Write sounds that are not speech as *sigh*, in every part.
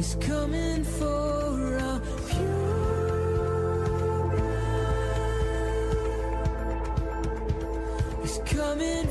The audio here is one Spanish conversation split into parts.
He's coming for our coming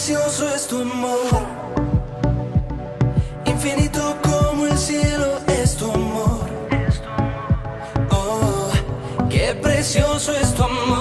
precioso es tu amor. Infinito como el cielo es tu amor. Oh, qué precioso es tu amor.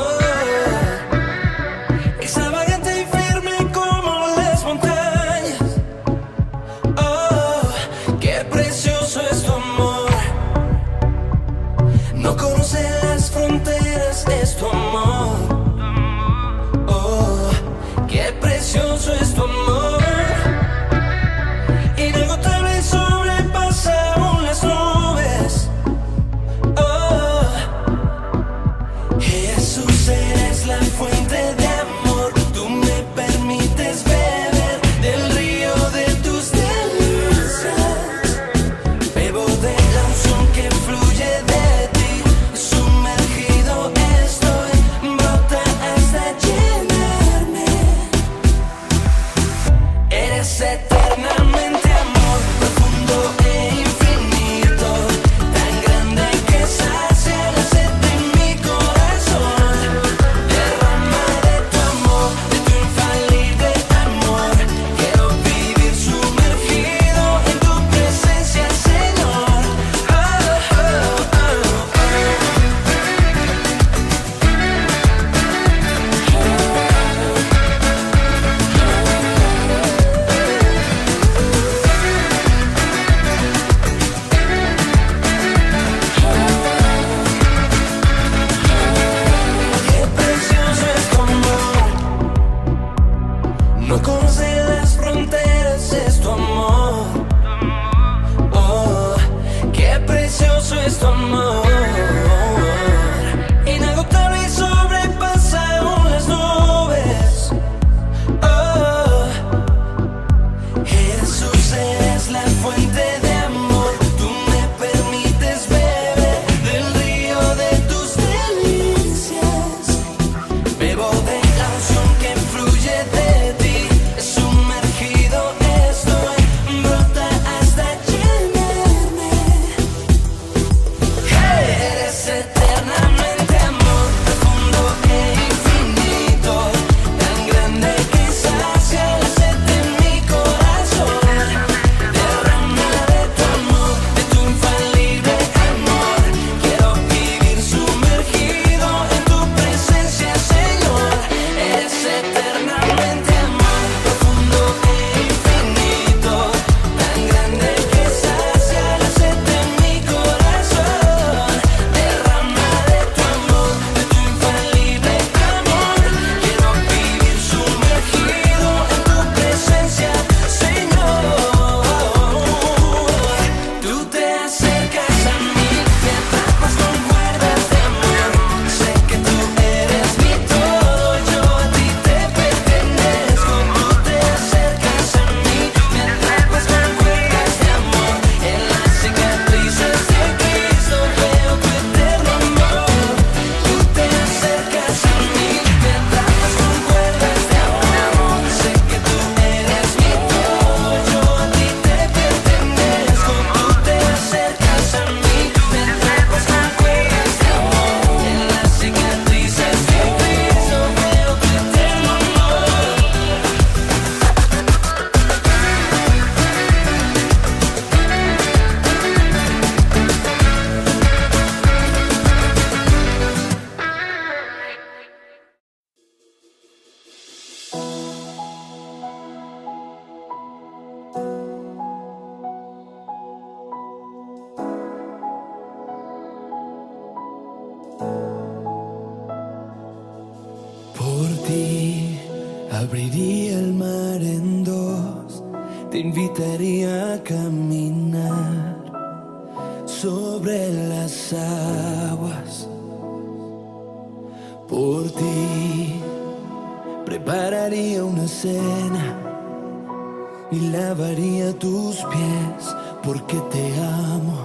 Y lavaría tus pies porque te amo.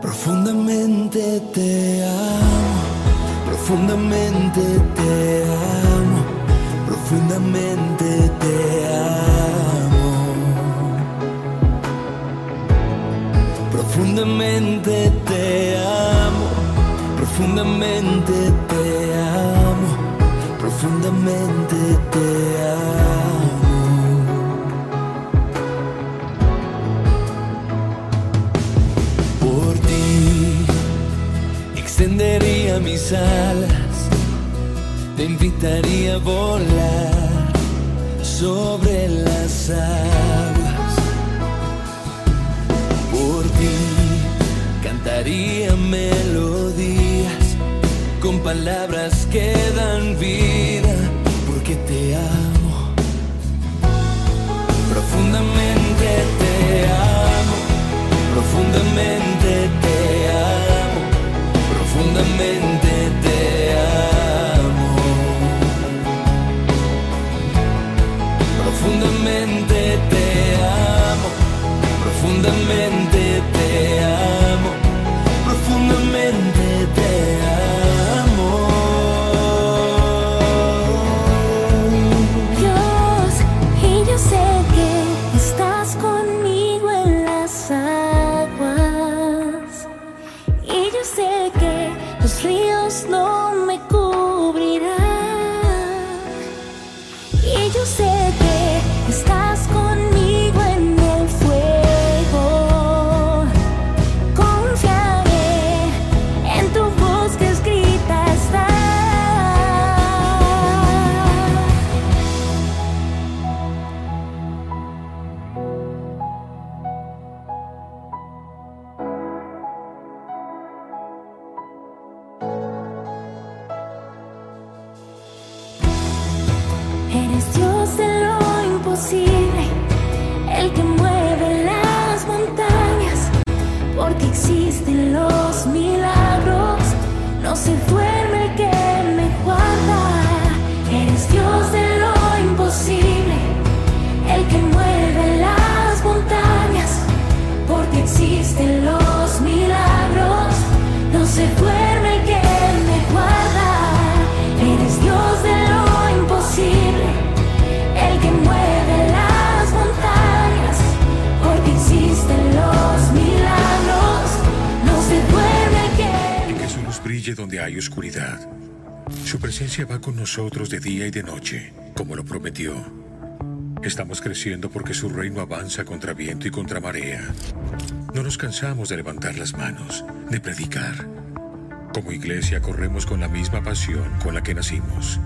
Profundamente te amo, profundamente te amo, profundamente te amo. Profundamente te amo, profundamente te amo, profundamente te amo. Extendería mis alas, te invitaría a volar sobre las aguas. Por ti cantaría melodías con palabras que dan vida, porque te amo. Profundamente te amo, profundamente te amo, profundamente te hay oscuridad. Su presencia va con nosotros de día y de noche, como lo prometió. Estamos creciendo porque su reino avanza contra viento y contra marea. No nos cansamos de levantar las manos, de predicar. Como iglesia corremos con la misma pasión con la que nacimos.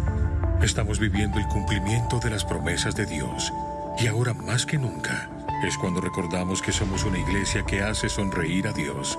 Estamos viviendo el cumplimiento de las promesas de Dios y ahora más que nunca es cuando recordamos que somos una iglesia que hace sonreír a Dios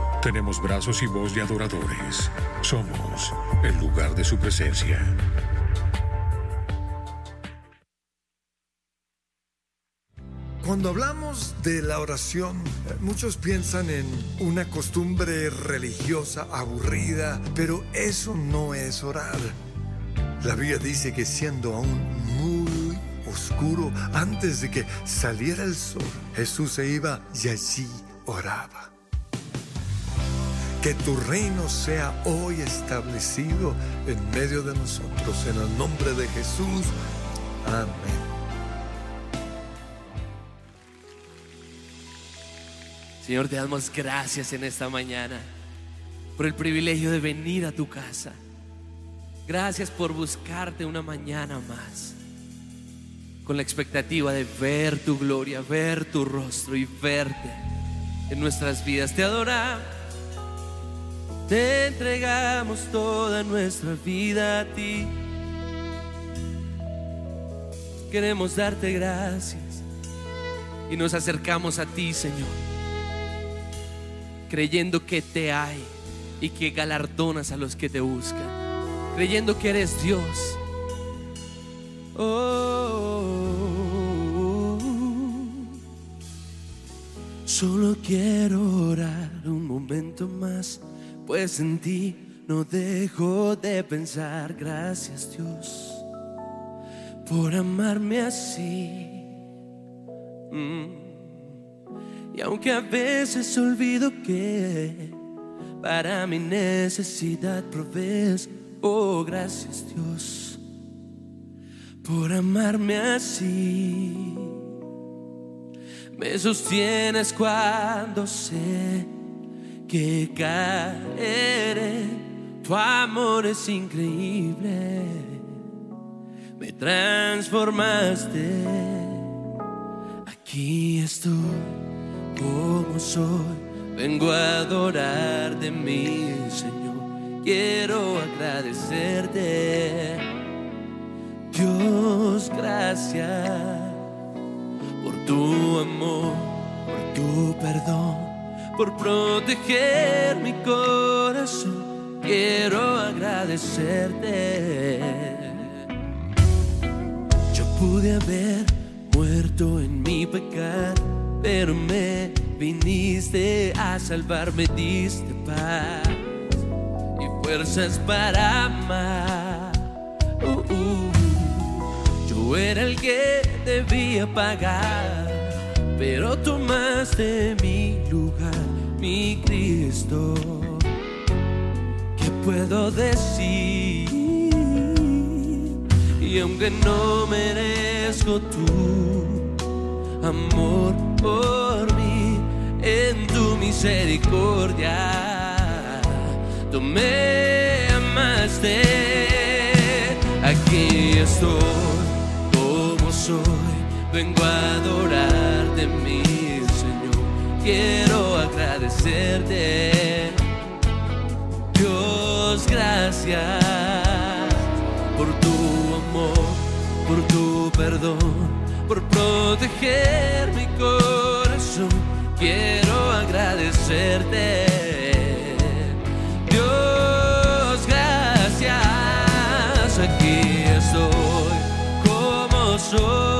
Tenemos brazos y voz de adoradores. Somos el lugar de su presencia. Cuando hablamos de la oración, eh, muchos piensan en una costumbre religiosa aburrida, pero eso no es orar. La Biblia dice que siendo aún muy oscuro, antes de que saliera el sol, Jesús se iba y allí oraba. Que tu reino sea hoy establecido en medio de nosotros, en el nombre de Jesús. Amén. Señor, te damos gracias en esta mañana por el privilegio de venir a tu casa. Gracias por buscarte una mañana más. con la expectativa de ver tu gloria, ver tu rostro y verte en nuestras vidas. Te adoramos, te entregamos toda nuestra vida a ti. Queremos darte gracias y nos acercamos a ti, Señor, creyendo que te hay y que galardonas a los que te buscan, creyendo que eres Dios. Oh, solo quiero orar un momento más, pues en ti no dejo de pensar. Gracias Dios por amarme así. Mm. Y aunque a veces olvido que para mi necesidad provees, oh gracias Dios por amarme así. Me sostienes cuando sé que caeré, tu amor es increíble me transformaste. Aquí estoy como soy, vengo a adorar de mi Señor. Quiero agradecerte, Dios, gracias por tu amor, por tu perdón, por proteger mi corazón. Quiero agradecerte. Yo pude haber muerto en mi pecado, pero me viniste a salvar, me diste paz y fuerzas para amar. Uh, uh. Yo era el que debía pagar, pero tomaste mi lugar, mi Cristo. ¿Qué puedo decir? Y aunque no merezco tu amor por mí, en tu misericordia, tú me amaste. Aquí estoy como soy, vengo a adorarte, mi. Quiero agradecerte, Dios, gracias por tu amor, por tu perdón, por proteger mi corazón. Quiero agradecerte. Dios, gracias. Aquí estoy como soy.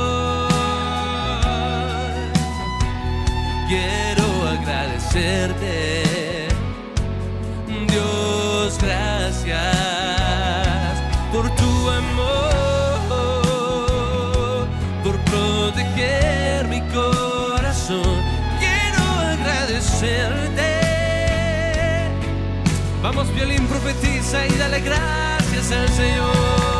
Agradecerte. Dios, gracias por tu amor, por proteger mi corazón. Quiero agradecerte. Vamos, violín, profetiza y dale gracias al Señor.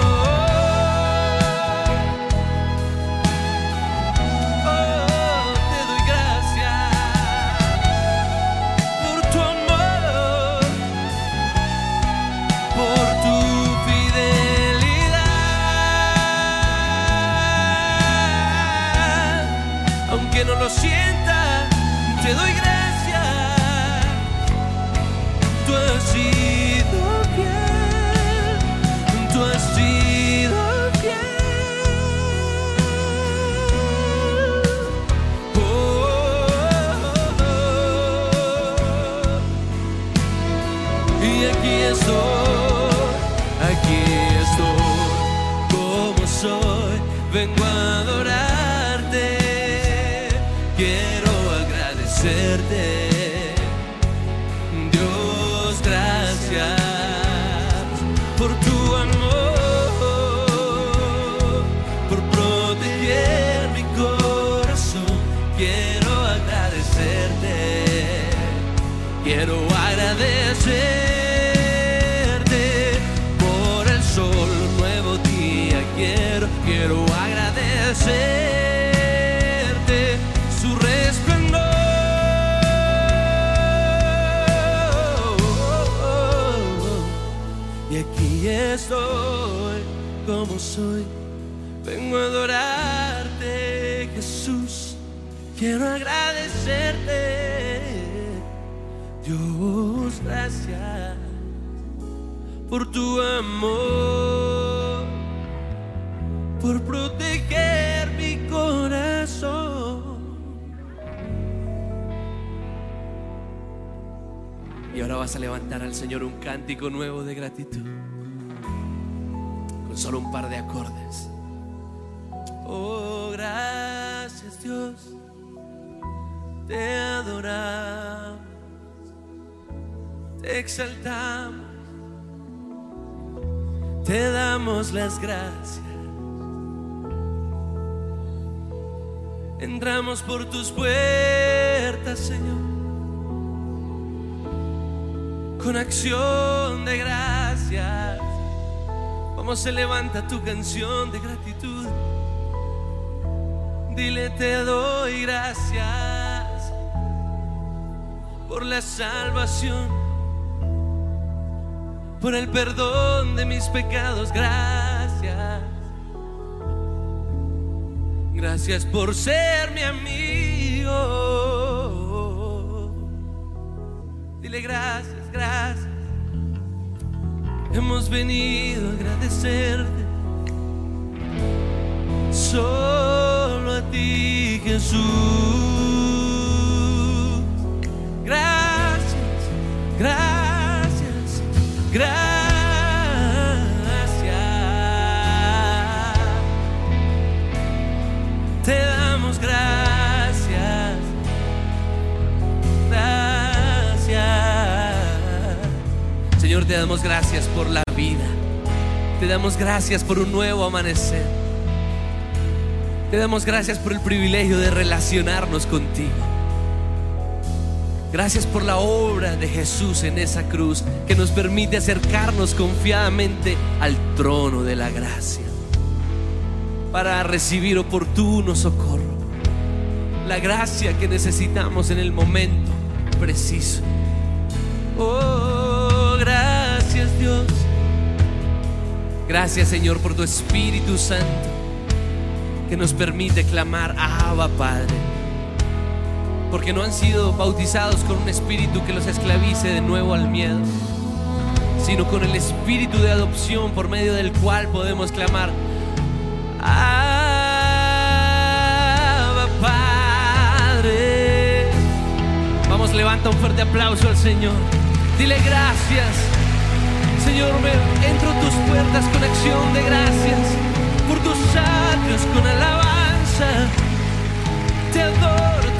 Quiero agradecerte por el sol, nuevo día. Quiero, quiero agradecerte su resplandor. Y aquí estoy como soy, vengo a adorar quiero agradecerte. Gracias por tu amor, por proteger mi corazón. Y ahora vas a levantar al Señor un cántico nuevo de gratitud, con solo un par de acordes. Oh, gracias Dios, te adoramos, te exaltamos, te damos las gracias. Entramos por tus puertas, Señor, con acción de gracias. Como se levanta tu canción de gratitud. Dile te doy gracias por la salvación, por el perdón de mis pecados. Gracias. Gracias por ser mi amigo. Dile gracias, gracias. Hemos venido a agradecerte solo a ti, Jesús. Gracias, gracias, gracias. Te damos gracias, gracias. Señor, te damos gracias por la vida. Te damos gracias por un nuevo amanecer. Te damos gracias por el privilegio de relacionarnos contigo. Gracias por la obra de Jesús en esa cruz que nos permite acercarnos confiadamente al trono de la gracia para recibir oportuno socorro. La gracia que necesitamos en el momento preciso. Oh, gracias Dios. Gracias Señor por tu Espíritu Santo que nos permite clamar Abba Padre. Porque no han sido bautizados con un espíritu que los esclavice de nuevo al miedo, sino con el espíritu de adopción por medio del cual podemos clamar Padre. Vamos, levanta un fuerte aplauso al Señor. Dile gracias. Señor, entro a tus puertas con acción de gracias por tus atrios con alabanza. Te adoro,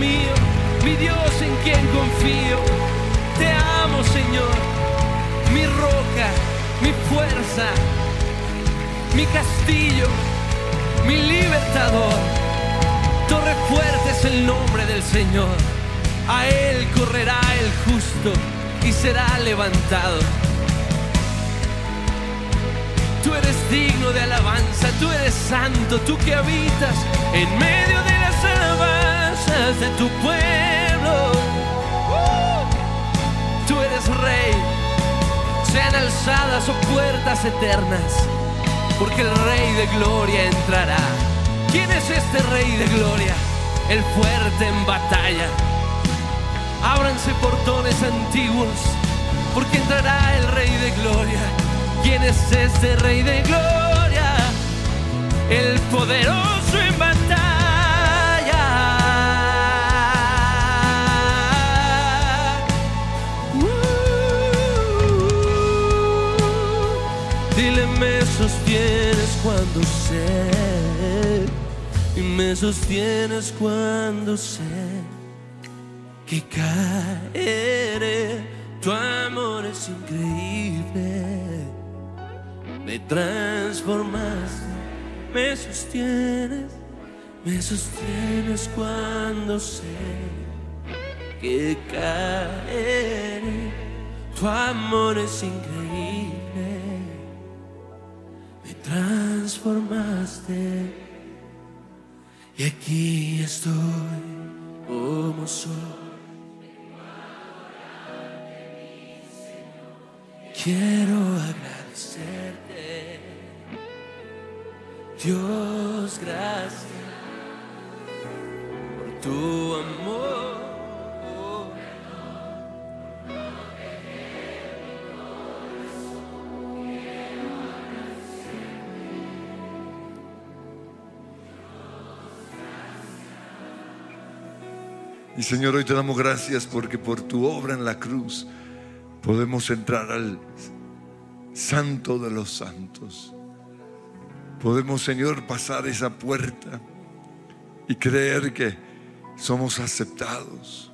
mío, mi Dios en quien confío. Te amo, Señor, mi roca, mi fuerza, mi castillo, mi libertador. Torre fuerte es el nombre del Señor. A Él correrá el justo y será levantado. Tú eres digno de alabanza, tú eres santo, tú que habitas en medio de las alabanzas de tu pueblo. Tú eres rey, sean alzadas o puertas eternas, porque el rey de gloria entrará. ¿Quién es este rey de gloria? El fuerte en batalla. Ábranse portones antiguos, porque entrará el rey de gloria. ¿Quién es este rey de gloria? El poderoso en batalla. Me sostienes cuando sé que caeré. Tu amor es increíble. Me transformas, me sostienes, me sostienes cuando sé que caeré. Tu amor es increíble. transformaste. Y aquí estoy como soy. Quiero agradecerte. Dios, gracias por tu amor. Y Señor, hoy te damos gracias porque por tu obra en la cruz podemos entrar al santo de los santos. Podemos, Señor, pasar esa puerta y creer que somos aceptados.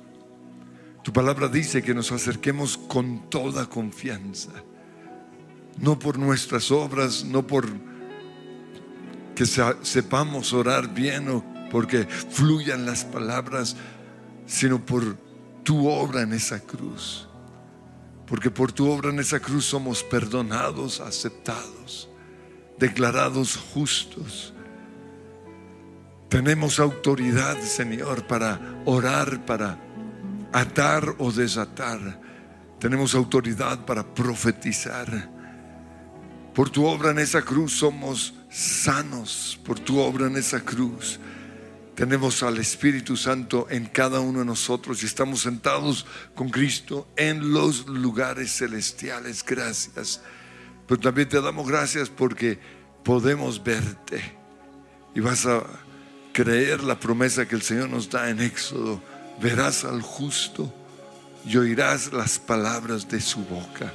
Tu palabra dice que nos acerquemos con toda confianza, no por nuestras obras, no por que se- sepamos orar bien o porque fluyan las palabras, sino por tu obra en esa cruz. Porque por tu obra en esa cruz somos perdonados, aceptados, declarados justos. Tenemos autoridad, Señor, para orar, para atar o desatar. Tenemos autoridad para profetizar. Por tu obra en esa cruz somos sanos. Por tu obra en esa cruz tenemos al Espíritu Santo en cada uno de nosotros y estamos sentados con Cristo en los lugares celestiales. Gracias. Pero también te damos gracias porque podemos verte y vas a creer la promesa que el Señor nos da en Éxodo. Verás al justo y oirás las palabras de su boca.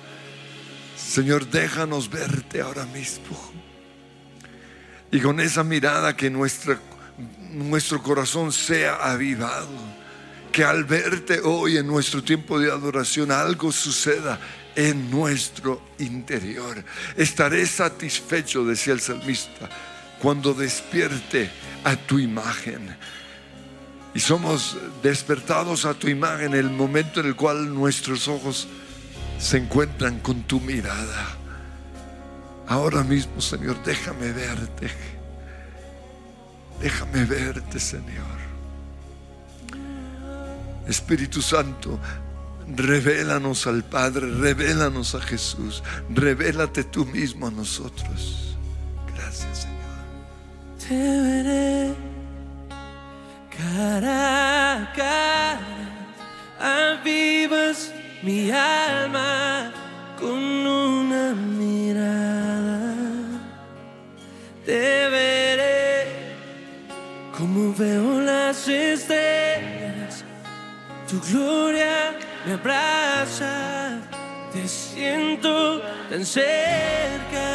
Señor, déjanos verte ahora mismo. Y con esa mirada que nuestra, nuestro corazón sea avivado. Que al verte hoy en nuestro tiempo de adoración algo suceda en nuestro interior. Estaré satisfecho, decía el salmista, cuando despierte a tu imagen. Y somos despertados a tu imagen en el momento en el cual nuestros ojos se encuentran con tu mirada. Ahora mismo, Señor, déjame verte. Déjame verte, Señor. Espíritu Santo, revélanos al Padre, revélanos a Jesús, revélate tú mismo a nosotros. Gracias, Señor. Te veré cara a cara, avivas mi alma con una mirada. Te veré como veo las estrellas, tu gloria me abraza, te siento tan cerca.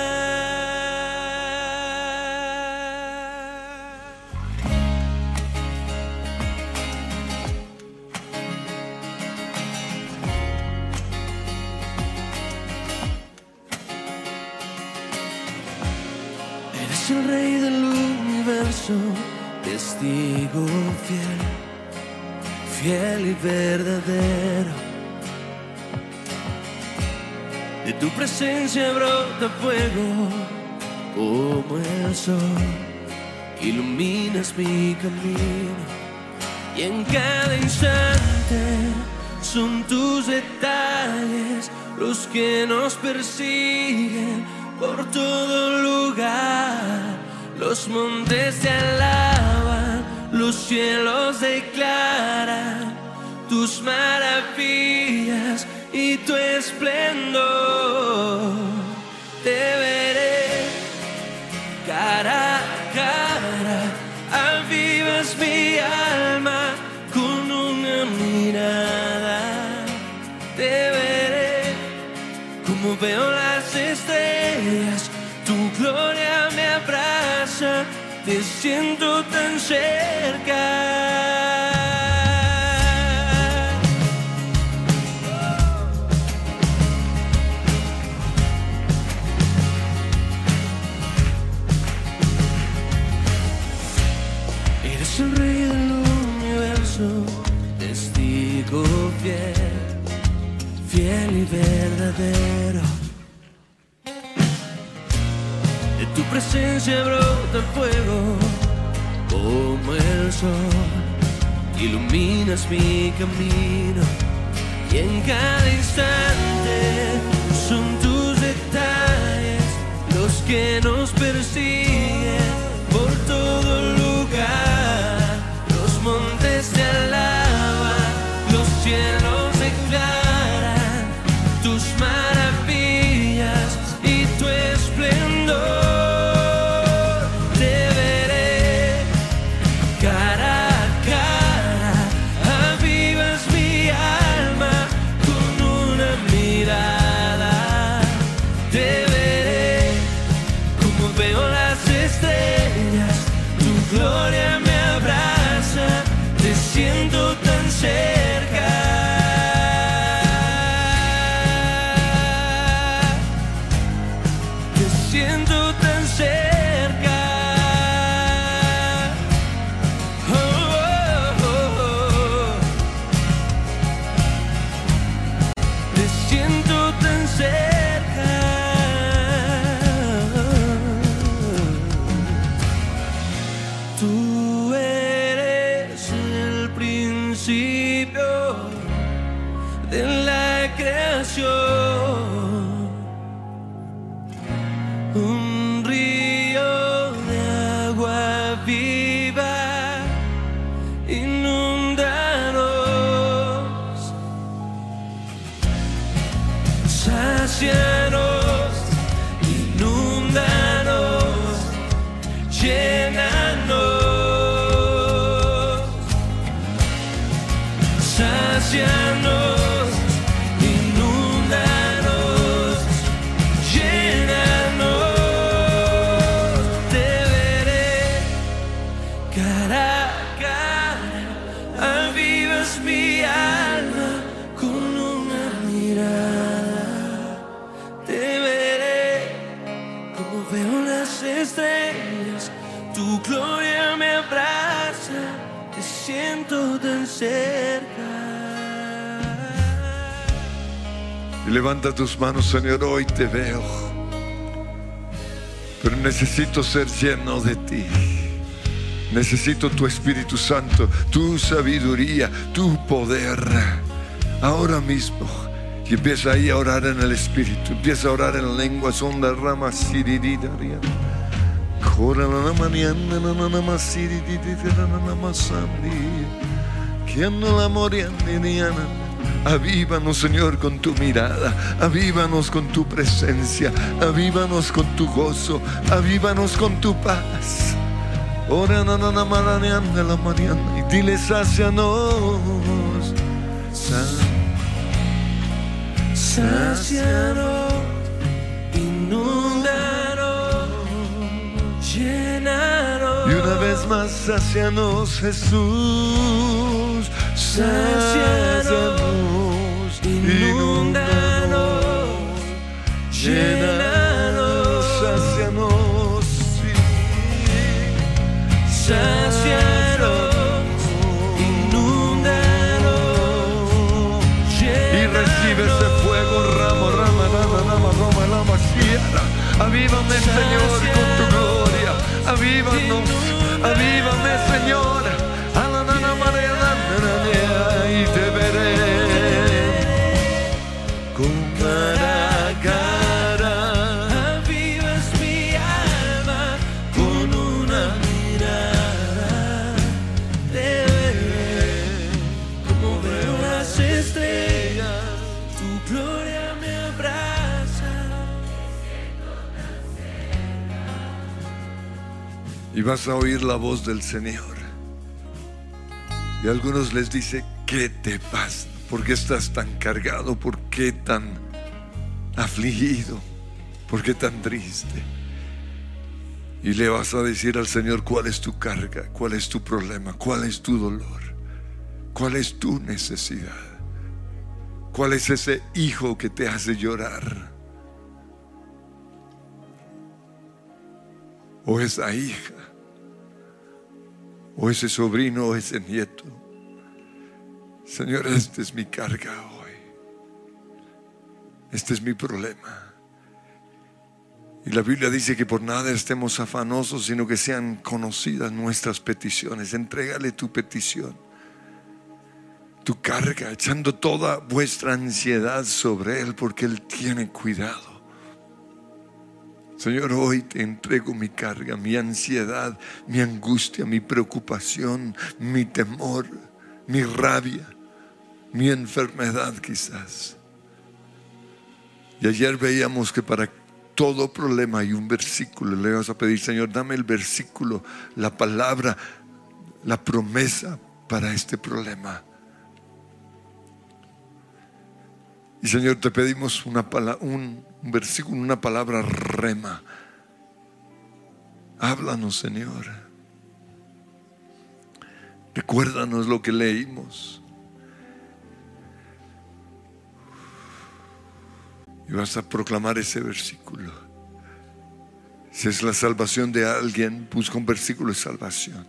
Eres el rey del universo, testigo fiel, fiel y verdadero. De tu presencia brota fuego como el sol, iluminas mi camino y en cada instante son tus detalles los que nos persiguen por todo lugar. Los montes te alaban, los cielos declaran tus maravillas y tu esplendor. Cerca. Eres el rey del universo, testigo fiel, fiel y verdadero. De tu presencia brota fuego como el sol. Iluminas mi camino y en cada instante son tus detalles los que nos persiguen por todo lugar. Los montes te alaban, los cielos declaran tus manos, Señor, hoy te veo. Pero necesito ser lleno de ti. Necesito tu Espíritu Santo, tu sabiduría, tu poder. Ahora mismo. Y empieza ahí a orar en el Espíritu. Empieza a orar en lenguas, onda, rama, siririda, Cora la maniana, na na na ma siririda, na na ma sandi. Quien la. Avívanos, Señor, con tu mirada. Avívanos con tu presencia. Avívanos con tu gozo. Avívanos con tu paz. Ora na na maraniana, la mariana. Y dile, sácianos. Sácianos, inúndanos, llénanos. Y una vez más, sácianos, Jesús. Sácianos, inúndanos, Llénanos, sácianos, sí. Inúndanos, Y recibe ese fuego, ramo, rama, rama, rama, rama, rama, sierra. Avívame, Señor, con tu gloria. Avívanos, avívame, Señor. Vas a oír la voz del Señor. Y a algunos les dice, ¿qué te pasa? ¿Por qué estás tan cargado? ¿Por qué tan afligido? ¿Por qué tan triste? Y le vas a decir al Señor cuál es tu carga, cuál es tu problema, cuál es tu dolor, cuál es tu necesidad, cuál es ese hijo que te hace llorar. O esa hija, o ese sobrino, o ese nieto. Señor, esta es mi carga hoy. Este es mi problema. Y la Biblia dice que por nada estemos afanosos, sino que sean conocidas nuestras peticiones. Entrégale tu petición, tu carga, echando toda vuestra ansiedad sobre Él, porque Él tiene cuidado. Señor, hoy te entrego mi carga, mi ansiedad, mi angustia, mi preocupación, mi temor, mi rabia, mi enfermedad quizás. Y ayer veíamos que para todo problema hay un versículo. Le vas a pedir, Señor, dame el versículo, la palabra, la promesa para este problema. Y Señor, te pedimos una pala- un, un versículo, una palabra rema. Háblanos, Señor. Recuérdanos lo que leímos. Y vas a proclamar ese versículo. Si es la salvación de alguien, busca un versículo de salvación.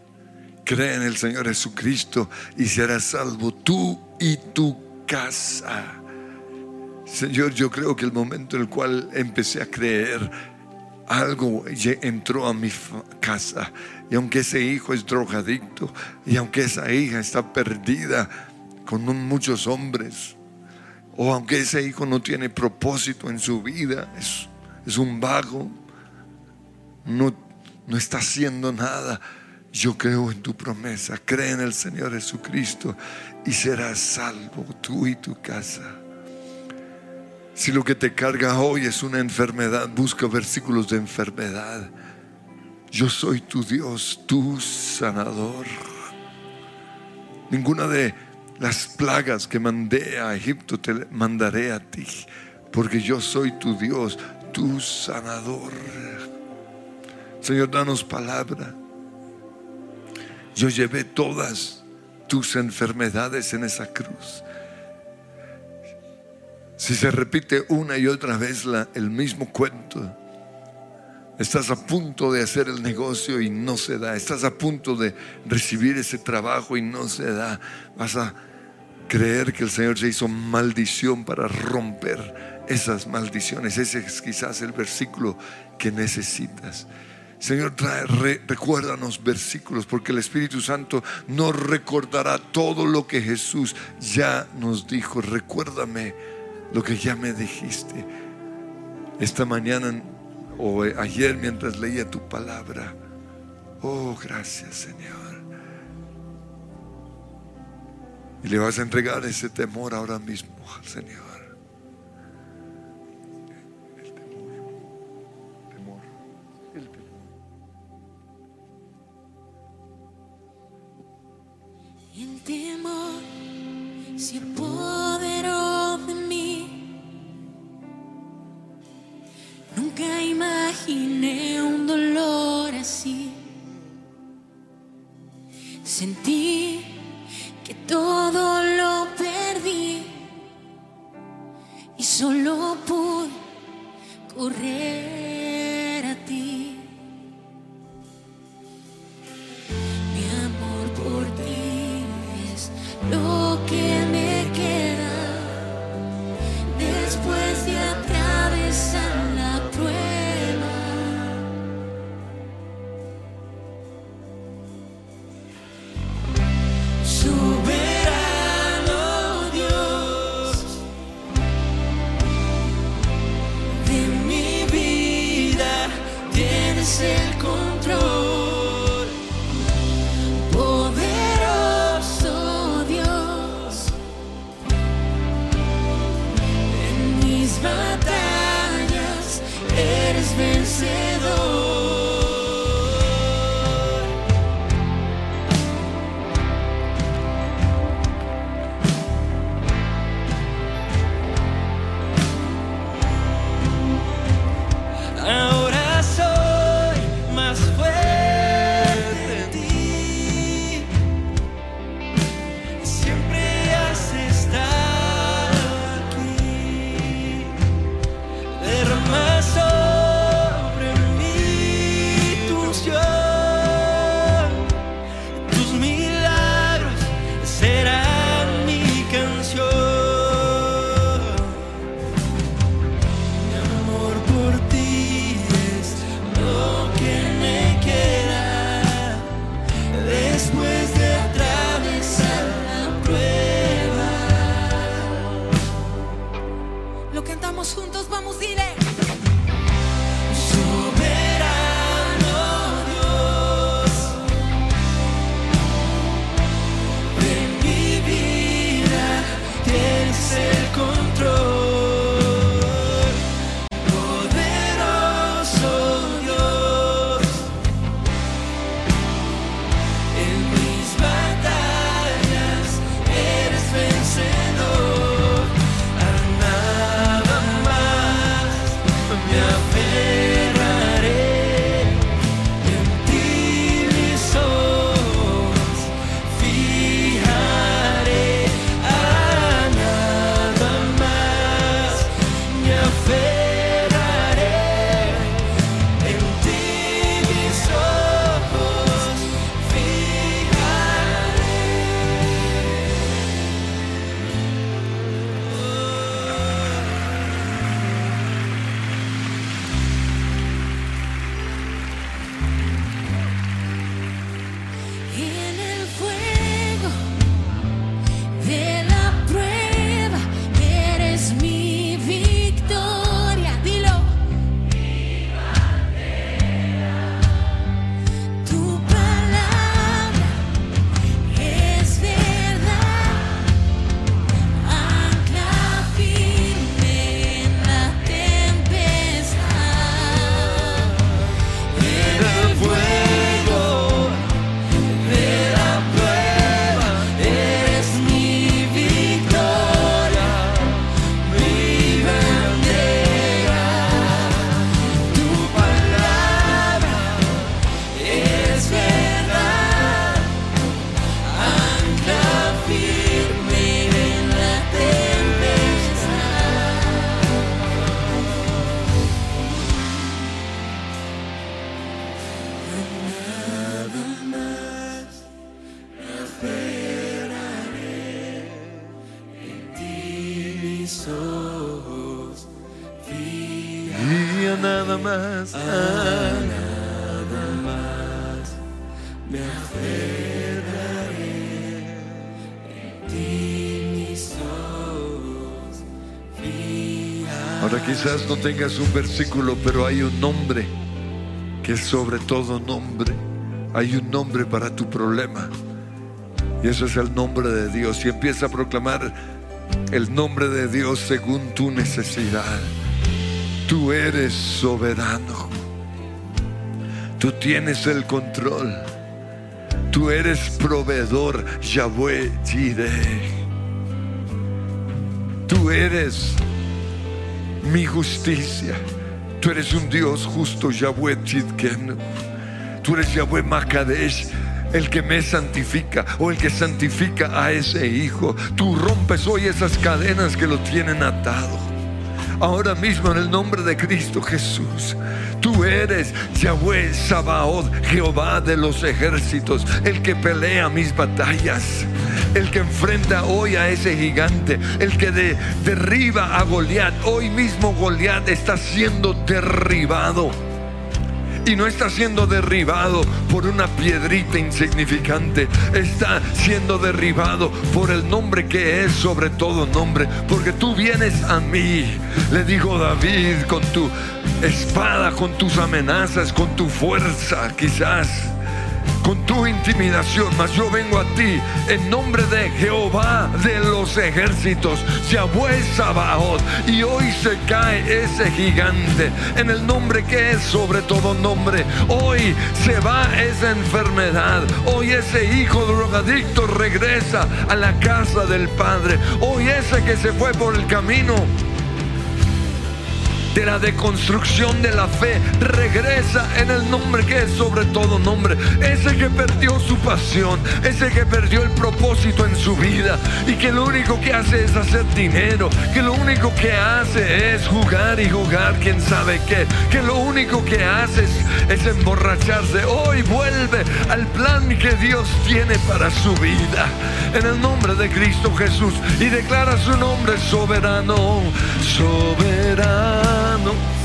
Cree en el Señor Jesucristo y serás salvo tú y tu casa. Señor, yo creo que el momento en el cual empecé a creer, algo entró a mi casa. Y aunque ese hijo es drogadicto, y aunque esa hija está perdida con muchos hombres, o aunque ese hijo no tiene propósito en su vida, es, es un vago, no, no está haciendo nada. Yo creo en tu promesa, cree en el Señor Jesucristo y serás salvo tú y tu casa. Si lo que te carga hoy es una enfermedad, busca versículos de enfermedad. Yo soy tu Dios, tu sanador. Ninguna de las plagas que mandé a Egipto te mandaré a ti, porque yo soy tu Dios, tu sanador. Señor, danos palabra. Yo llevé todas tus enfermedades en esa cruz. Si se repite una y otra vez el mismo cuento, estás a punto de hacer el negocio y no se da, estás a punto de recibir ese trabajo y no se da, vas a creer que el Señor se hizo maldición para romper esas maldiciones. Ese es quizás el versículo que necesitas. Señor, trae, re- recuérdanos versículos, porque el Espíritu Santo nos recordará todo lo que Jesús ya nos dijo. Recuérdame lo que ya me dijiste. Esta mañana o ayer mientras leía tu palabra. Oh, gracias Señor. Y le vas a entregar ese temor ahora mismo al Señor. El temor. Se apoderó imaginé no tengas un versículo, pero hay un nombre que es sobre todo nombre. Hay un nombre para tu problema. Y eso es el nombre de Dios. Y empieza a proclamar el nombre de Dios según tu necesidad. Tú eres soberano. Tú tienes el control. Tú eres proveedor, Yahweh Jireh. Tú eres mi justicia. Tú eres un Dios justo, Yahweh Tzidkenu. Tú eres Yahweh Makadesh, el que me santifica o el que santifica a ese hijo. Tú rompes hoy esas cadenas que lo tienen atado. Ahora mismo en el nombre de Cristo Jesús, tú eres Yahweh Sabaoth, Jehová de los ejércitos, el que pelea mis batallas, el que enfrenta hoy a ese gigante, el que de- derriba a Goliat. Hoy mismo Goliat está siendo derribado. Y no está siendo derribado por una piedrita insignificante. Está siendo derribado por el nombre que es sobre todo nombre. Porque tú vienes a mí, le dijo David, con tu espada, con tus amenazas, con tu fuerza quizás. Con tu intimidación, mas yo vengo a ti en nombre de Jehová de los ejércitos, Yahweh Sabaoth, y hoy se cae ese gigante en el nombre que es sobre todo nombre. Hoy se va esa enfermedad, hoy ese hijo drogadicto regresa a la casa del Padre, hoy ese que se fue por el camino de la deconstrucción de la fe regresa en el nombre que es sobre todo nombre. Ese que perdió su pasión, ese que perdió el propósito en su vida y que lo único que hace es hacer dinero, que lo único que hace es jugar y jugar, quién sabe qué, que lo único que hace es, es emborracharse. Hoy vuelve al plan que Dios tiene para su vida. En el nombre de Cristo Jesús y declara su nombre soberano, soberano. De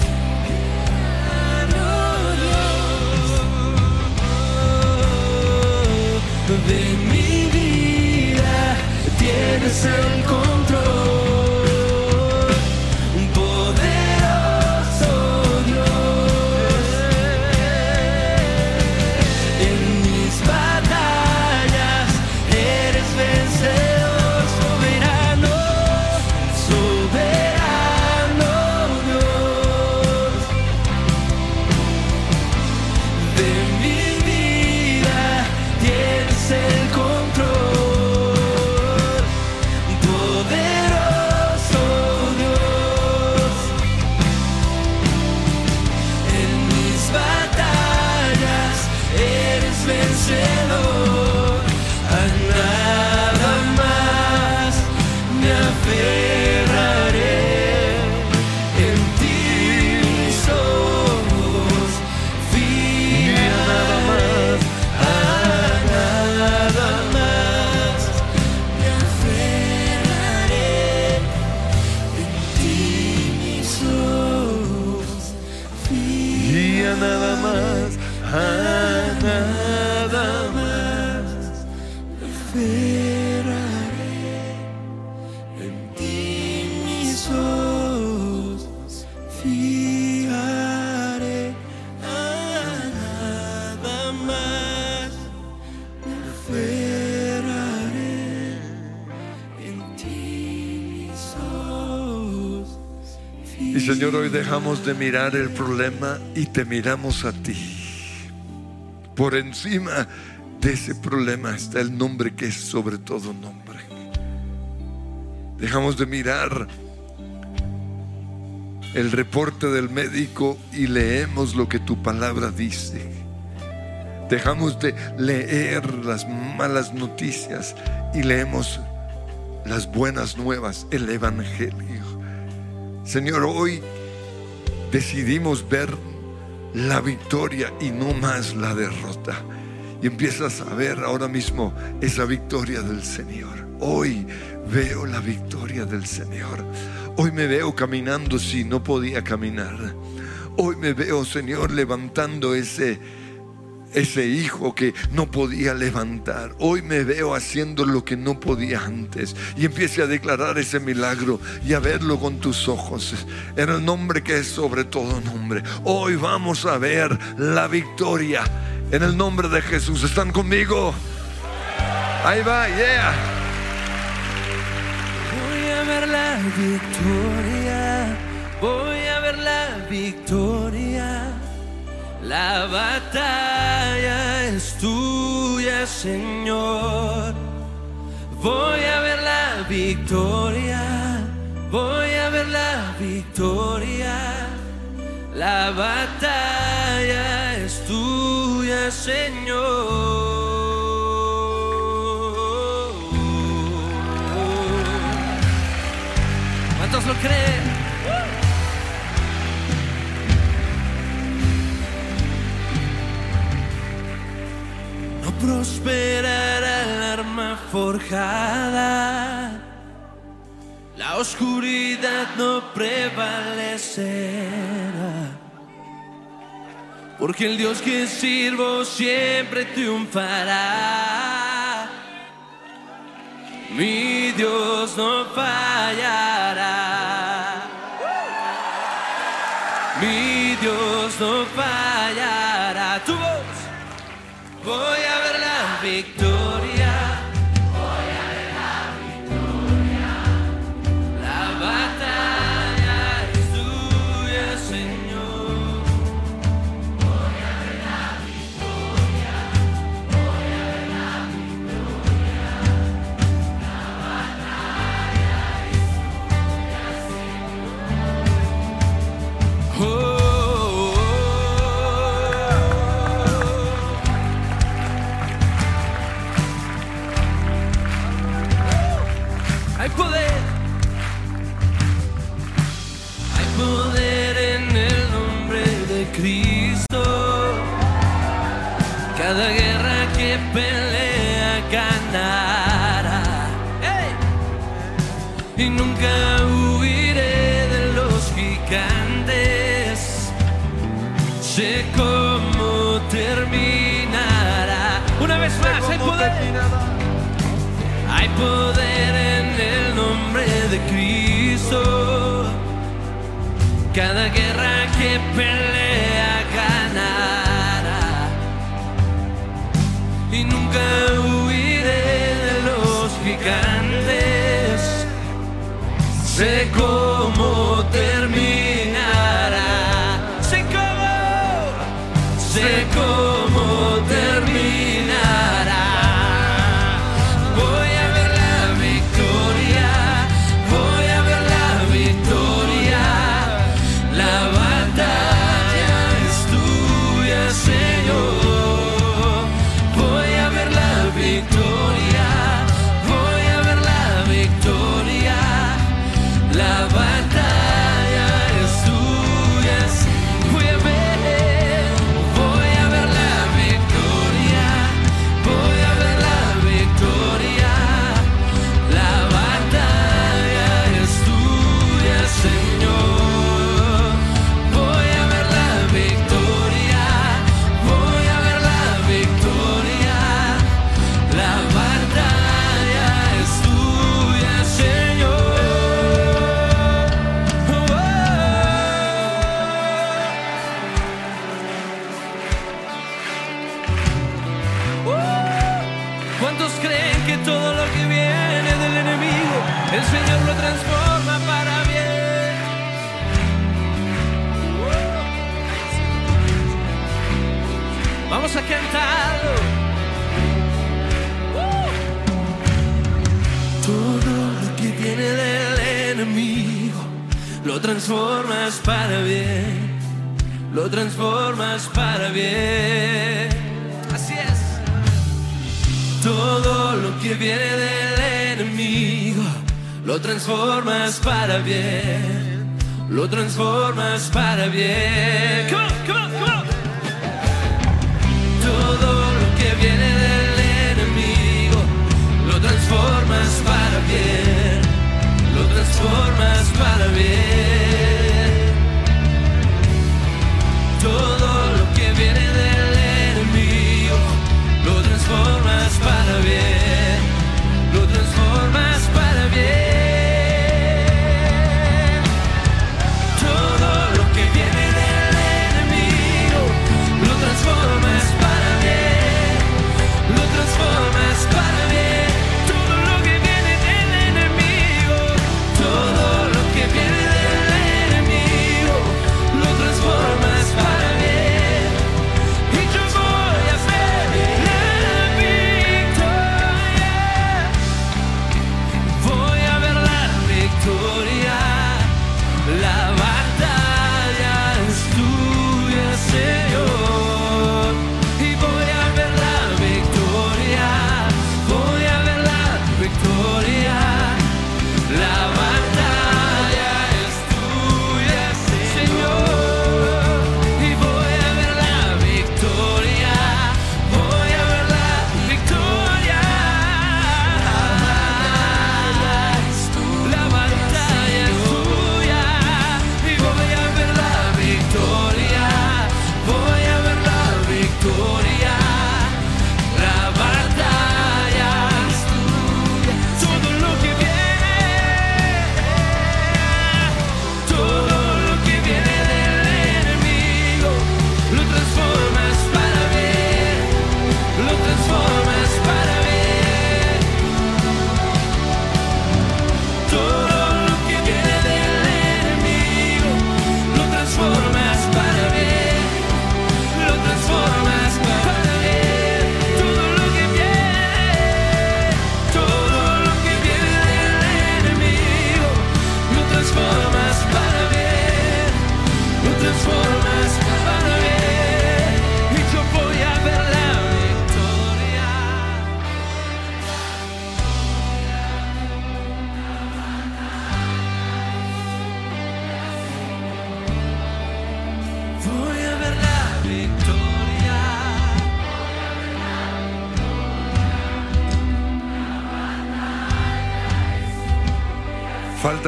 dejamos de mirar el problema y te miramos a ti. Por encima de ese problema está el nombre que es sobre todo nombre. Dejamos de mirar el reporte del médico y leemos lo que tu palabra dice. Dejamos de leer las malas noticias y leemos las buenas nuevas, el Evangelio. Señor, hoy decidimos ver la victoria y no más la derrota. Y empiezas a ver ahora mismo esa victoria del Señor. Hoy veo la victoria del Señor. Hoy me veo caminando si no podía caminar. Hoy me veo, Señor, levantando ese ese hijo que no podía levantar. Hoy me veo haciendo lo que no podía antes. Y empiece a declarar ese milagro y a verlo con tus ojos. En el nombre que es sobre todo nombre. Hoy vamos a ver la victoria. En el nombre de Jesús. ¿Están conmigo? Ahí va, yeah. Voy a ver la victoria, voy a ver la victoria. La batalla es tuya, Señor. Voy a ver la victoria, voy a ver la victoria. La batalla es tuya, Señor. ¿Cuántos lo creen? Prosperará el arma forjada, la oscuridad no prevalecerá. Porque el Dios que sirvo siempre triunfará. Mi Dios no fallará. Mi Dios no fallará. Cristo. Cada guerra que pelea ganará. ¡Hey! Y nunca huiré de los gigantes. Sé cómo terminará. Una vez más, hay poder. Hay poder en el nombre de Cristo. Cada guerra que pelea Nunca huiré de los gigantes. Sé cómo terminará. Sé cómo. Sé cómo. rosa cantado. Uh. Todo lo que tiene del enemigo lo transformas para bien, lo transformas para bien. Así es. Todo lo que viene del enemigo lo transformas para bien, lo transformas para bien. ayer lo transformas para bien. Todo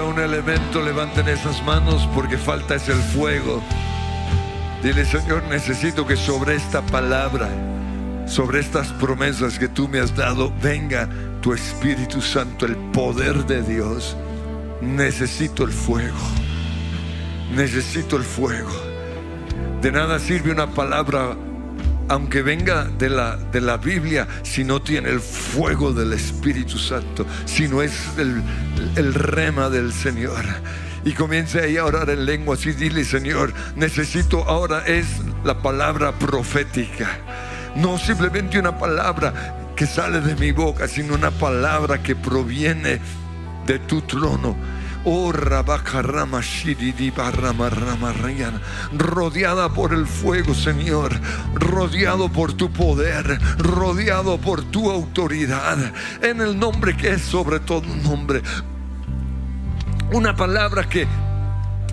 un elemento, levanten esas manos porque falta es el fuego. Dile, Señor, necesito que sobre esta palabra, sobre estas promesas que tú me has dado, venga tu Espíritu Santo, el poder de Dios. Necesito el fuego. Necesito el fuego. De nada sirve una palabra aunque venga de la, de la Biblia, si no tiene el fuego del Espíritu Santo, si no es el, el rema del Señor. Y comience ahí a orar en lenguas y dile, Señor, necesito ahora es la palabra profética. No simplemente una palabra que sale de mi boca, sino una palabra que proviene de tu trono. Rodeada por el fuego, Señor, rodeado por tu poder, rodeado por tu autoridad, en el nombre que es sobre todo nombre. Una palabra que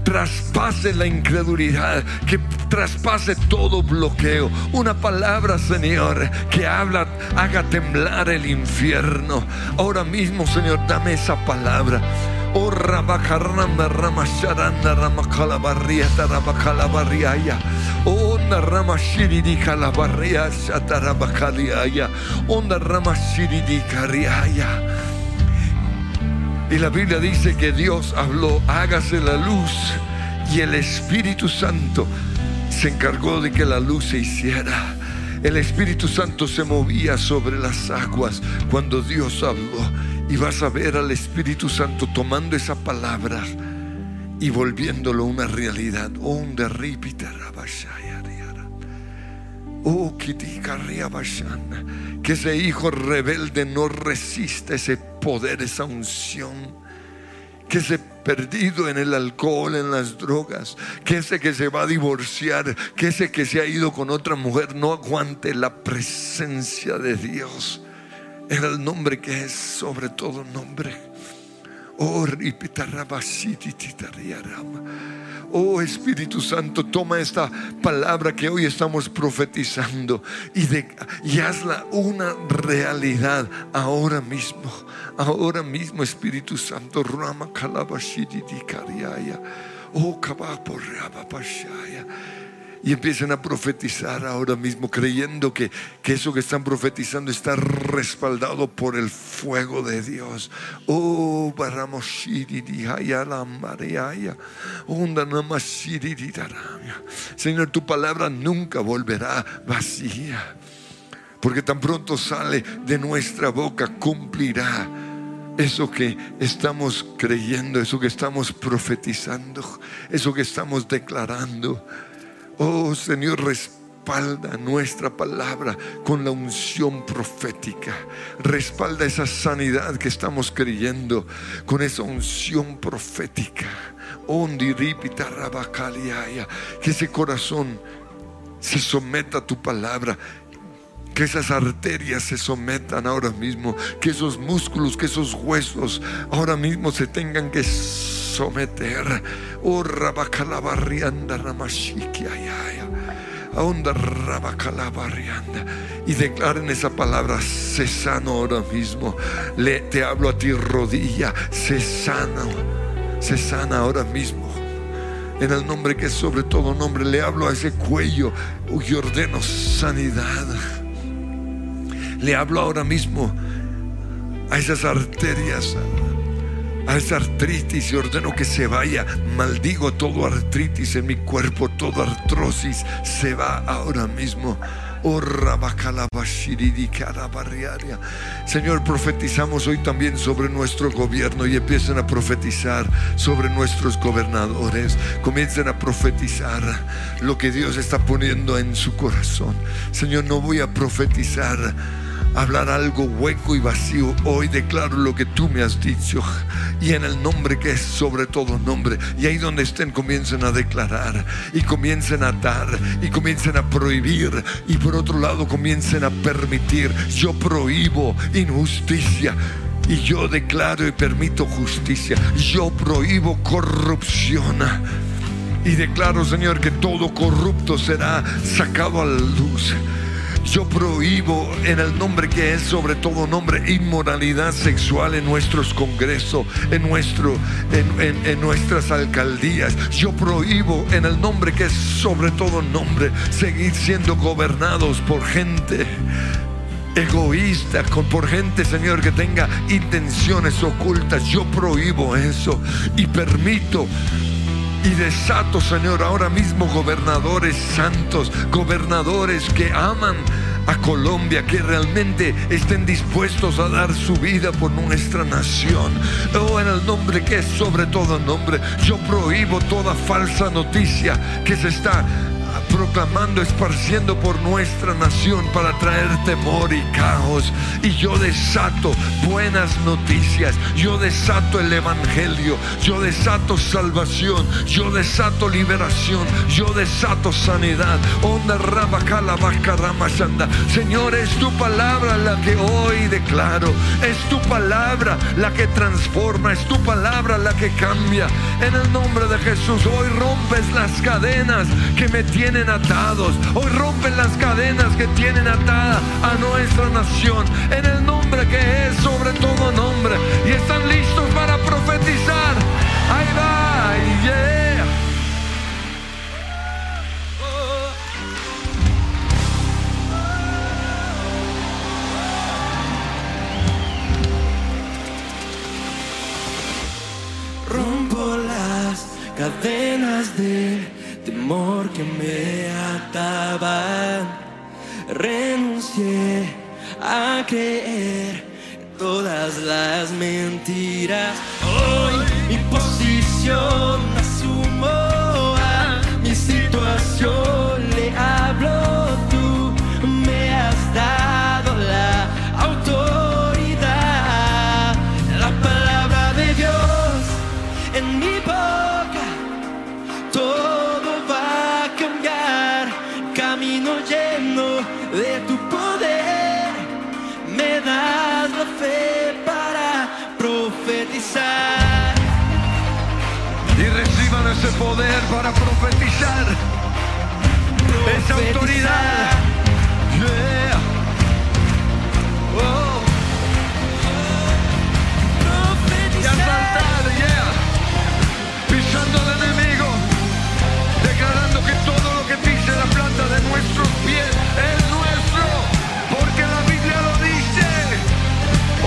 traspase la incredulidad, que traspase todo bloqueo. Una palabra, Señor, que habla, haga temblar el infierno. Ahora mismo, Señor, dame esa palabra. Oh rama shiridi kalabarria shatarabakaliaya. Onda rama shiridi kariaya. Y la Biblia dice que Dios habló, hágase la luz. Y el Espíritu Santo se encargó de que la luz se hiciera. El Espíritu Santo se movía sobre las aguas cuando Dios habló. Y vas a ver al Espíritu Santo tomando esa palabra y volviéndolo una realidad. Oh, que ese hijo rebelde no resista ese poder, esa unción. Que ese perdido en el alcohol, en las drogas, que ese que se va a divorciar, que ese que se ha ido con otra mujer no aguante la presencia de Dios en el nombre que es sobre todo nombre. Oh. Oh Espíritu Santo, toma esta palabra que hoy estamos profetizando y, de- hazla una realidad ahora mismo. Ahora mismo, Espíritu Santo, Rama Kalabashiti Kariaya. Oh. Y empiecen a profetizar ahora mismo, creyendo que, que eso que están profetizando está respaldado por el fuego de Dios. Oh. Señor, tu palabra nunca volverá vacía. Porque tan pronto sale de nuestra boca, cumplirá eso que estamos creyendo, eso que estamos profetizando, eso que estamos declarando. Oh Señor, respalda nuestra palabra con la unción profética. Respalda esa sanidad que estamos creyendo con esa unción profética. Que ese corazón se someta a tu palabra. Que esas arterias se sometan ahora mismo. Que esos músculos, que esos huesos ahora mismo se tengan que someter. Oh, rabacalabarrianda ramashikiayaya. Onda rabacalabarrianda. Y declaren esa palabra, sé sano ahora mismo. Le, te hablo a ti, rodilla, sé sano. Sé sana ahora mismo. En el nombre que es sobre todo nombre, le hablo a ese cuello y ordeno sanidad. Le hablo ahora mismo a esas arterias, a esa artritis y ordeno que se vaya. Maldigo todo artritis en mi cuerpo, toda artrosis se va ahora mismo. Oh. Señor, profetizamos hoy también sobre nuestro gobierno y empiecen a profetizar sobre nuestros gobernadores. Comiencen a profetizar lo que Dios está poniendo en su corazón. Señor, no voy a profetizar hablar algo hueco y vacío. Hoy declaro lo que tú me has dicho y en el nombre que es sobre todo nombre. Y ahí donde estén comiencen a declarar y comiencen a dar y comiencen a prohibir y por otro lado comiencen a permitir. Yo prohíbo injusticia. Y yo declaro y permito justicia. Yo prohíbo corrupción. Y declaro, Señor, que todo corrupto será sacado a la luz. Yo prohíbo en el nombre que es sobre todo nombre inmoralidad sexual en nuestros congresos, en, nuestro, en, en- nuestras alcaldías. Yo prohíbo en el nombre que es sobre todo nombre seguir siendo gobernados por gente egoísta, por gente, Señor, que tenga intenciones ocultas. Yo prohíbo eso y permito y desato, Señor, ahora mismo gobernadores santos, gobernadores que aman a Colombia, que realmente estén dispuestos a dar su vida por nuestra nación. Oh, en el nombre que es sobre todo nombre, yo prohíbo toda falsa noticia que se está proclamando, esparciendo por nuestra nación para traer temor y caos. Y yo desato buenas noticias, yo desato el Evangelio, yo desato salvación, yo desato liberación, yo desato sanidad. Señor, es tu palabra la que hoy declaro, es tu palabra la que transforma, es tu palabra la que cambia. En el nombre de Jesús, hoy rompes las cadenas que me tienen atados. Hoy rompen las cadenas que tienen atada a nuestra nación. En el nombre que es sobre todo nombre. Y están listos para profetizar. Ahí va, yeah. Rompo las cadenas del temor que me ataban. Renuncié a creer todas las mentiras. Hoy mi posición asumo a mi situación. Poder para profetizar. Esa autoridad. Yeah. Oh. Y yeah. Pisando al enemigo. Declarando que todo lo que pise la planta de nuestros pies es nuestro. Porque la Biblia lo dice.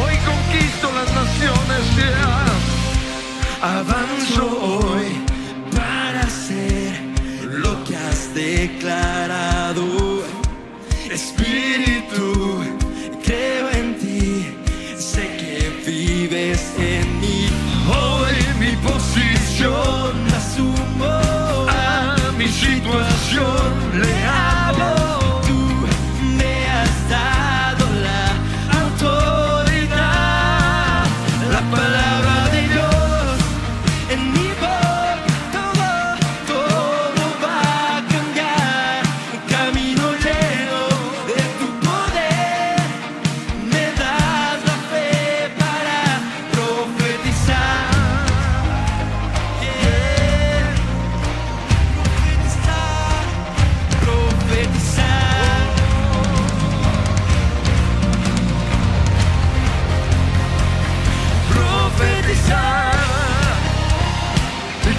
Hoy conquisto las naciones, yeah. Avanzo hoy declarado. Espíritu, creo en ti, sé que vives en mí. Hoy mi posición asumo a mi situación. Le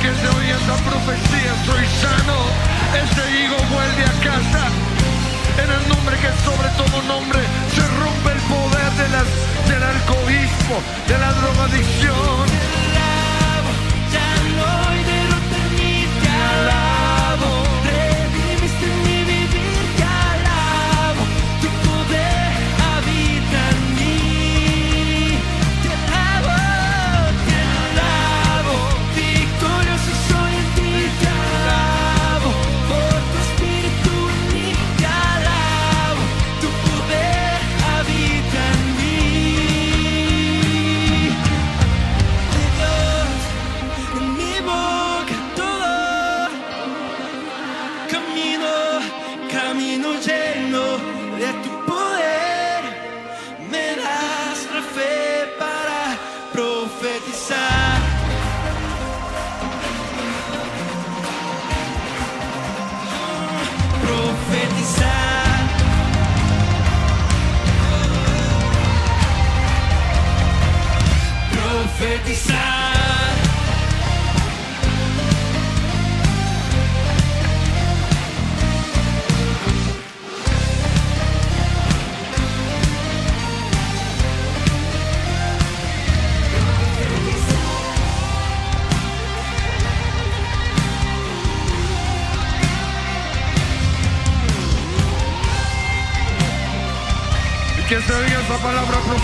que se esa profecía, soy sano, ese higo vuelve a casa, en el nombre que sobre todo nombre, se rompe el poder de las, del alcoholismo, de la drogadicción,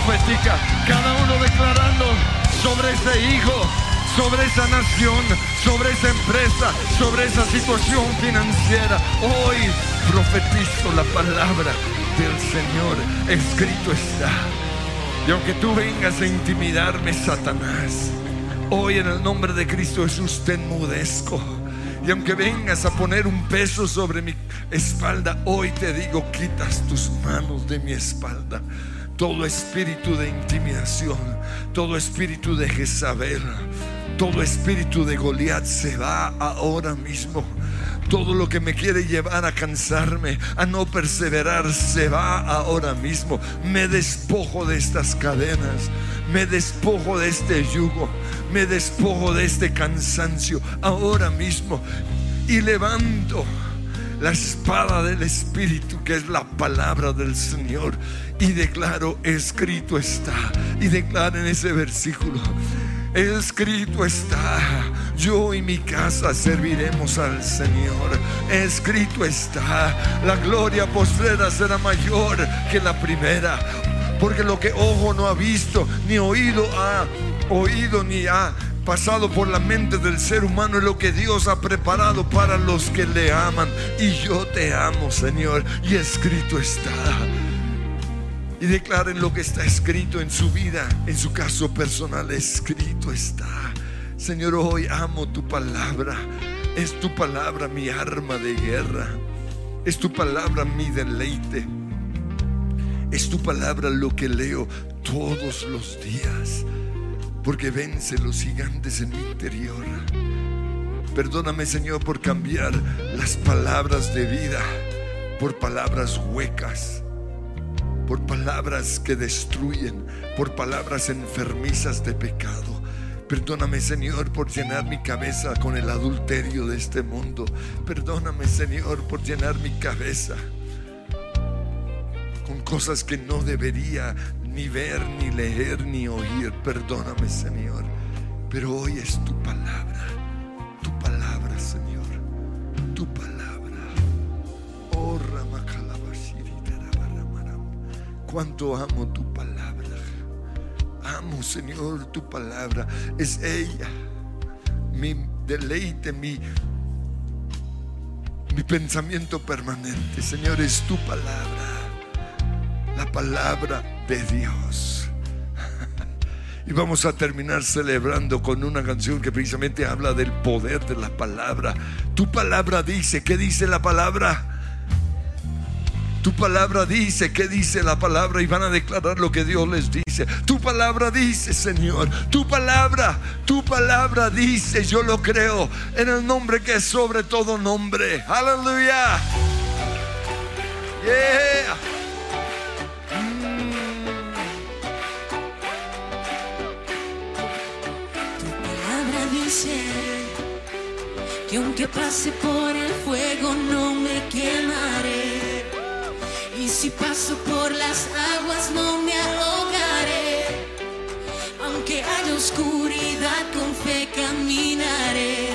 profética, cada uno declarando sobre ese hijo, sobre esa nación, sobre esa empresa, sobre esa situación financiera. Hoy profetizo la palabra del Señor, escrito está. Y aunque tú vengas a intimidarme, Satanás, hoy en el nombre de Cristo Jesús te enmudezco. Y aunque vengas a poner un peso sobre mi espalda, hoy te digo, quitas tus manos de mi espalda. Todo espíritu de intimidación, todo espíritu de Jezabel, todo espíritu de Goliat se va ahora mismo. Todo lo que me quiere llevar a cansarme, a no perseverar, se va ahora mismo. Me despojo de estas cadenas, me despojo de este yugo, me despojo de este cansancio ahora mismo. Y levanto la espada del Espíritu, que es la palabra del Señor. Y declaro, escrito está. Y declaro en ese versículo. Escrito está, yo y mi casa serviremos al Señor. Escrito está, la gloria postrera será mayor que la primera. Porque lo que ojo no ha visto, ni oído ha oído, ni ha pasado por la mente del ser humano es lo que Dios ha preparado para los que le aman. Y yo te amo, Señor. Y escrito está y declaren lo que está escrito en su vida, en su caso personal, escrito está. Señor, hoy amo tu palabra. Es tu palabra mi arma de guerra. Es tu palabra mi deleite. Es tu palabra lo que leo todos los días. Porque vence los gigantes en mi interior. Perdóname, Señor, por cambiar las palabras de vida por palabras huecas por palabras que destruyen, por palabras enfermizas de pecado. Perdóname, Señor, por llenar mi cabeza con el adulterio de este mundo. Perdóname, Señor, por llenar mi cabeza con cosas que no debería ni ver, ni leer, ni oír. Perdóname, Señor. Pero hoy es tu palabra, tu palabra, Señor, tu palabra. Oh. Cuánto amo tu palabra. Amo, Señor, tu palabra. Es ella, mi deleite, mi, mi pensamiento permanente. Señor, es tu palabra. La palabra de Dios. *laughs* Y vamos a terminar celebrando con una canción que precisamente habla del poder de la palabra. Tu palabra dice, ¿qué dice la palabra? Tu palabra dice, ¿qué dice la palabra? Y van a declarar lo que Dios les dice. Tu palabra dice, Señor. Tu palabra, tu palabra dice, yo lo creo, en el nombre que es sobre todo nombre. Aleluya. Yeah. Que aunque pase por el fuego no me quemaré. Y si paso por las aguas no me ahogaré. Aunque haya oscuridad con fe caminaré.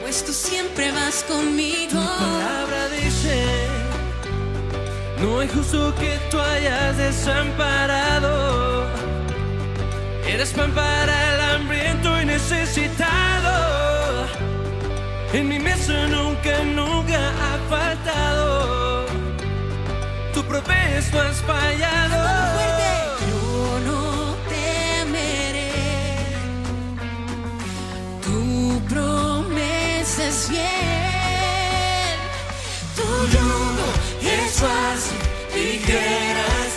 Pues tú siempre vas conmigo. Tu palabra dice, no es justo que tú hayas desamparado. Eres pan para el hambriento y necesitado. En mi mesa nunca, nunca ha faltado. Tu provees, no has fallado. Yo no temeré. Tu promesa es fiel. Tu yugo es fácil, ligera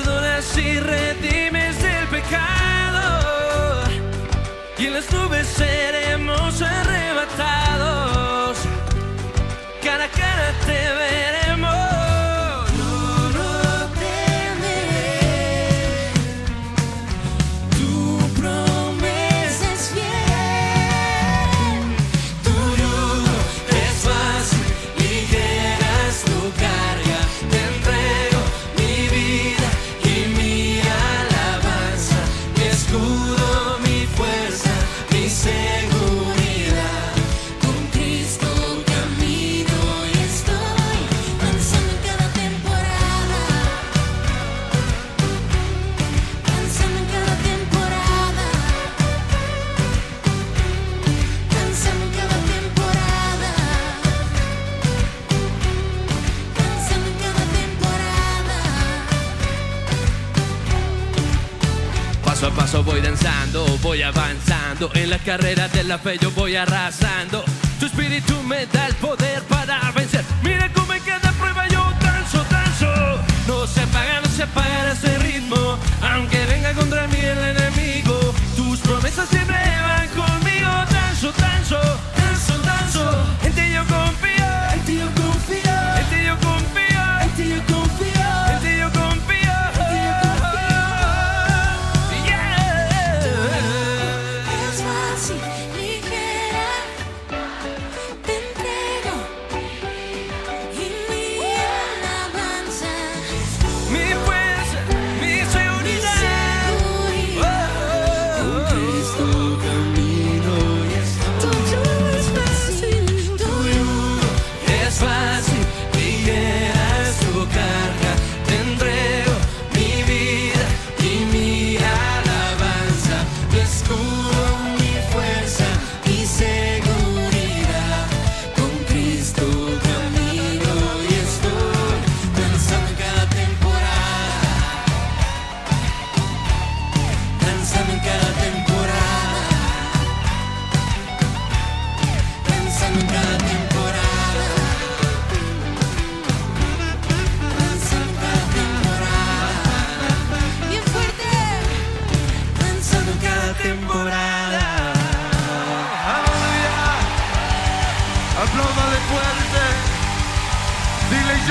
salvas y redimes del pecado. Y en las nubes seremos la carrera de la fe yo voy arrasando. Tu espíritu me da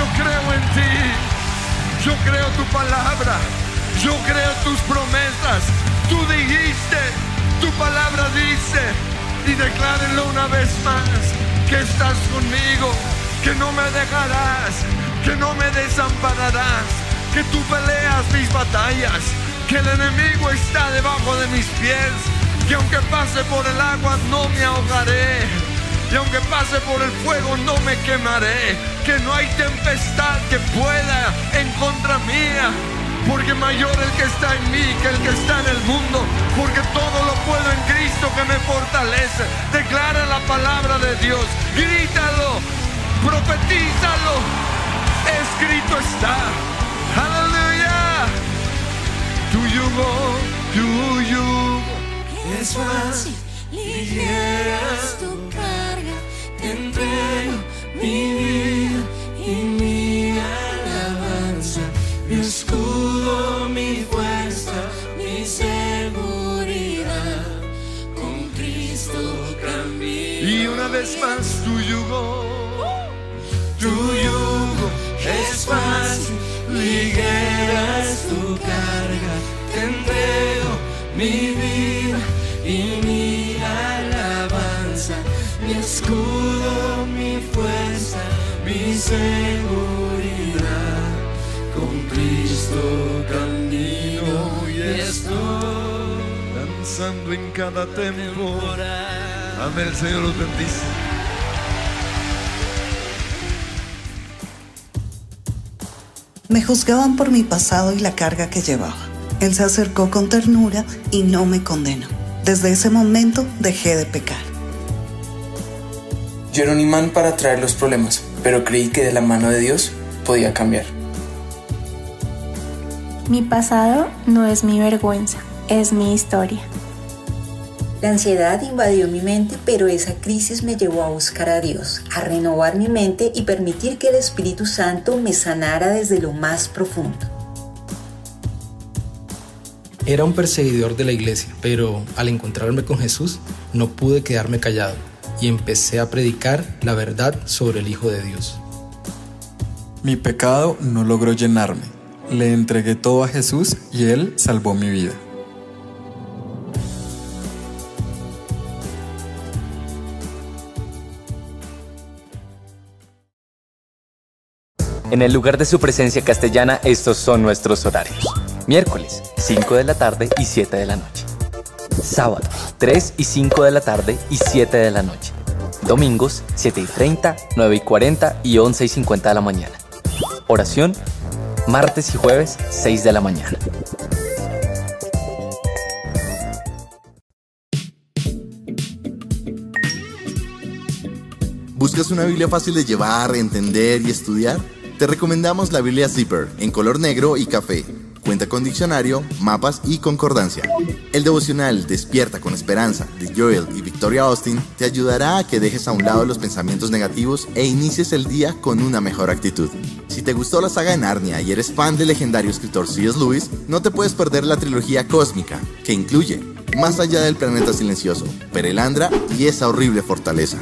yo creo en ti. Yo creo tu palabra. Yo creo tus promesas. Tú dijiste, tu palabra dice. Y declárenlo una vez más. Que estás conmigo. Que no me dejarás. Que no me desampararás. Que tú peleas mis batallas. Que el enemigo está debajo de mis pies. Que aunque pase por el agua no me ahogaré. Y aunque pase por el fuego no me quemaré. Que no hay tempestad que pueda en contra mía. Porque mayor el que está en mí que el que está en el mundo. Porque todo lo puedo en Cristo que me fortalece. Declara la palabra de Dios. Grítalo. Profetízalo. Escrito está. Aleluya. Tu yugo. Es carga, te entrego mi vida y mi alabanza, mi escudo, mi fuerza, mi seguridad. Con Cristo camino. Y una vez más tu yugo. Tu yugo es fácil, ligera es tu carga, te entrego mi vida y mi mi escudo, mi fuerza, mi seguridad. Con Cristo camino y estoy Danzando en cada tempo. temporada. Amén. El Señor los bendice. Me juzgaban por mi pasado y la carga que llevaba. Él se acercó con ternura y no me condenó. Desde ese momento dejé de pecar. Yo era un imán para traer los problemas, pero creí que de la mano de Dios podía cambiar. Mi pasado no es mi vergüenza, es mi historia. La ansiedad invadió mi mente, pero esa crisis me llevó a buscar a Dios, a renovar mi mente y permitir que el Espíritu Santo me sanara desde lo más profundo. Era un perseguidor de la iglesia, pero al encontrarme con Jesús no pude quedarme callado y empecé a predicar la verdad sobre el Hijo de Dios. Mi pecado no logró llenarme. Le entregué todo a Jesús y Él salvó mi vida. En el lugar de su presencia castellana, estos son nuestros horarios. Miércoles, 5 de la tarde y 7 de la noche. Sábado, 3 y 5 de la tarde y 7 de la noche. Domingos, 7 y 30, 9 y 40 y 11 y 50 de la mañana. Oración, martes y jueves, 6 de la mañana. ¿Buscas una Biblia fácil de llevar, entender y estudiar? Te recomendamos la Biblia Zipper en color negro y café. Cuenta con diccionario, mapas y concordancia. El devocional Despierta con Esperanza de Joel y Victoria Austin te ayudará a que dejes a un lado los pensamientos negativos e inicies el día con una mejor actitud. Si te gustó la saga de Narnia y eres fan del legendario escritor C.S. Lewis, no te puedes perder la trilogía cósmica, que incluye Más allá del planeta silencioso, Perelandra y esa horrible fortaleza.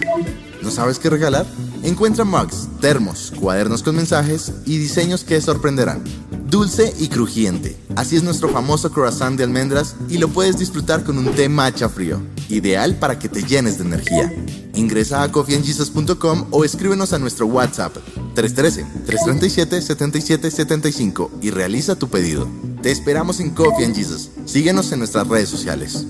¿No sabes qué regalar? Encuentra mugs, termos, cuadernos con mensajes y diseños que sorprenderán. Dulce y crujiente. Así es nuestro famoso croissant de almendras y lo puedes disfrutar con un té matcha frío. Ideal para que te llenes de energía. Ingresa a coffeeandjesus.com o escríbenos a nuestro WhatsApp 313-337-7775 y realiza tu pedido. Te esperamos en Coffee and Jesus. Síguenos en nuestras redes sociales.